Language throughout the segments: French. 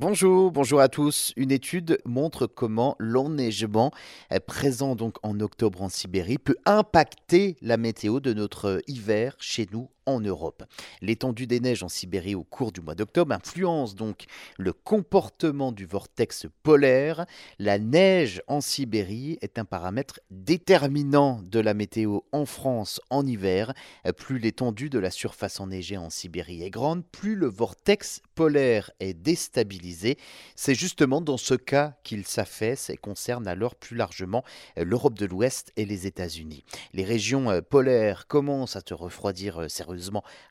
Bonjour, bonjour à tous. Une étude montre comment l'enneigement présent donc en octobre en Sibérie peut impacter la météo de notre hiver chez nous en Europe. L'étendue des neiges en Sibérie au cours du mois d'octobre influence donc le comportement du vortex polaire. La neige en Sibérie est un paramètre déterminant de la météo en France en hiver. Plus l'étendue de la surface enneigée en Sibérie est grande, plus le vortex polaire est déstabilisé. C'est justement dans ce cas qu'il s'affaisse et concerne alors plus largement l'Europe de l'Ouest et les États-Unis. Les régions polaires commencent à se refroidir sérieusement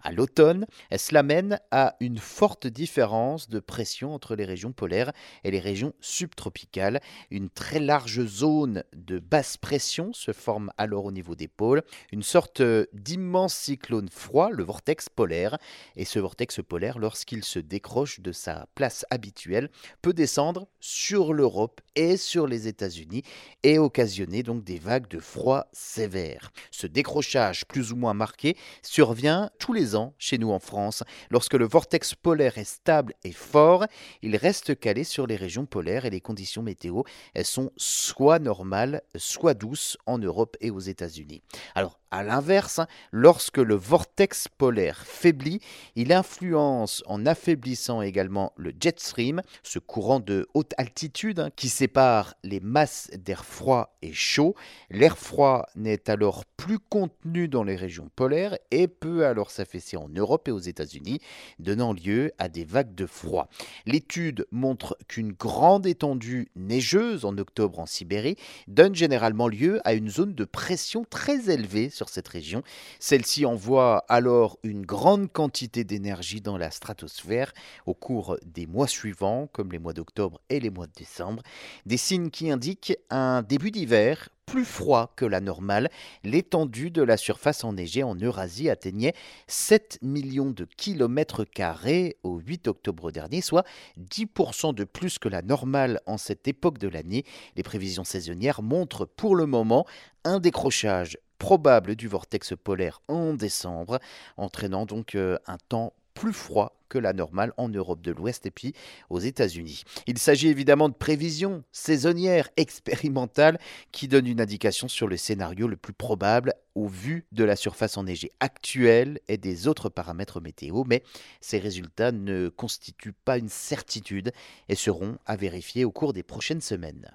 à l'automne. Cela mène à une forte différence de pression entre les régions polaires et les régions subtropicales. Une très large zone de basse pression se forme alors au niveau des pôles, une sorte d'immense cyclone froid, le vortex polaire. Et ce vortex polaire, lorsqu'il se décroche de sa place habituelle, peut descendre sur l'Europe et sur les États-Unis et occasionner donc des vagues de froid sévères. Ce décrochage plus ou moins marqué survient tous les ans chez nous en France. Lorsque le vortex polaire est stable et fort, il reste calé sur les régions polaires et les conditions météo elles sont soit normales, soit douces en Europe et aux États-Unis. Alors, à l'inverse, lorsque le vortex polaire faiblit, il influence en affaiblissant également le jet stream, ce courant de haute altitude hein, qui sépare les masses d'air froid et chaud. L'air froid n'est alors plus contenu dans les régions polaires et peut alors s'affaisser en Europe et aux États-Unis, donnant lieu à des vagues de froid. L'étude montre qu'une grande étendue neigeuse en octobre en Sibérie donne généralement lieu à une zone de pression très élevée sur cette région. Celle-ci envoie alors une grande quantité d'énergie dans la stratosphère au cours des mois suivants, comme les mois d'octobre et les mois de décembre. Des signes qui indiquent un début d'hiver plus froid que la normale. L'étendue de la surface enneigée en Eurasie atteignait 7 millions de kilomètres carrés au 8 octobre dernier, soit 10% de plus que la normale en cette époque de l'année. Les prévisions saisonnières montrent pour le moment un décrochage probable du vortex polaire en décembre, entraînant donc euh, un temps plus froid que la normale en Europe de l'Ouest et puis aux États-Unis. Il s'agit évidemment de prévisions saisonnières expérimentales qui donnent une indication sur le scénario le plus probable au vu de la surface enneigée actuelle et des autres paramètres météo, mais ces résultats ne constituent pas une certitude et seront à vérifier au cours des prochaines semaines.